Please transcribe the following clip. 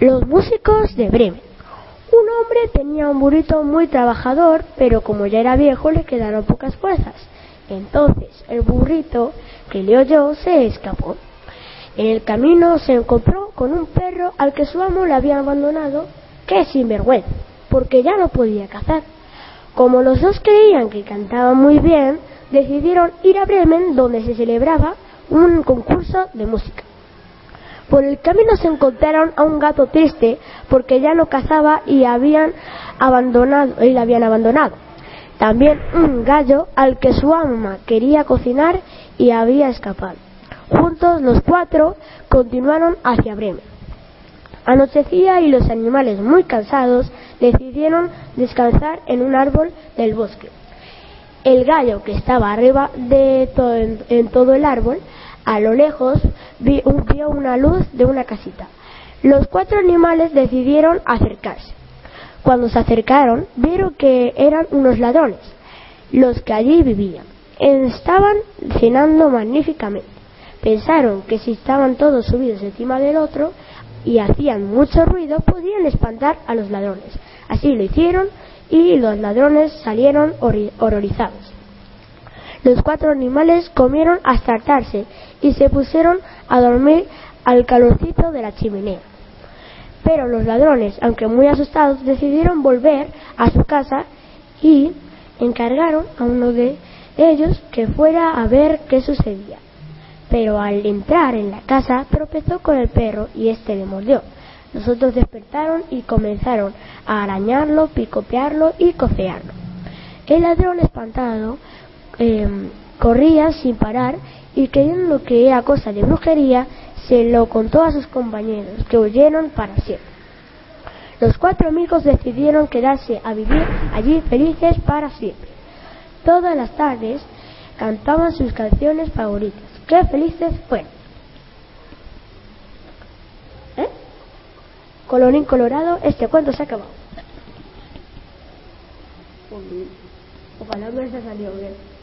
Los músicos de Bremen. Un hombre tenía un burrito muy trabajador, pero como ya era viejo le quedaron pocas fuerzas. Entonces el burrito que le oyó se escapó. En el camino se encontró con un perro al que su amo le había abandonado, que sinvergüenza, porque ya no podía cazar. Como los dos creían que cantaban muy bien, decidieron ir a Bremen donde se celebraba un concurso de música. Por el camino se encontraron a un gato triste porque ya no cazaba y habían abandonado y le habían abandonado. También un gallo al que su ama quería cocinar y había escapado. Juntos los cuatro continuaron hacia Bremen. Anochecía y los animales muy cansados decidieron descansar en un árbol del bosque. El gallo que estaba arriba de en todo el árbol a lo lejos vio una luz de una casita. Los cuatro animales decidieron acercarse. Cuando se acercaron, vieron que eran unos ladrones, los que allí vivían. Estaban cenando magníficamente. Pensaron que si estaban todos subidos encima del otro y hacían mucho ruido, podían espantar a los ladrones. Así lo hicieron y los ladrones salieron horrorizados. Los cuatro animales comieron hasta hartarse y se pusieron a dormir al calorcito de la chimenea. Pero los ladrones, aunque muy asustados, decidieron volver a su casa y encargaron a uno de ellos que fuera a ver qué sucedía. Pero al entrar en la casa tropezó con el perro y éste le mordió. Los otros despertaron y comenzaron a arañarlo, picotearlo y cofearlo. El ladrón espantado Em, corría sin parar y creyendo que era cosa de brujería, se lo contó a sus compañeros, que huyeron para siempre. Los cuatro amigos decidieron quedarse a vivir allí felices para siempre. Todas las tardes cantaban sus canciones favoritas. ¡Qué felices fueron! ¿Eh? Colorín colorado, este cuento se acabado. Ojalá me haya salido bien.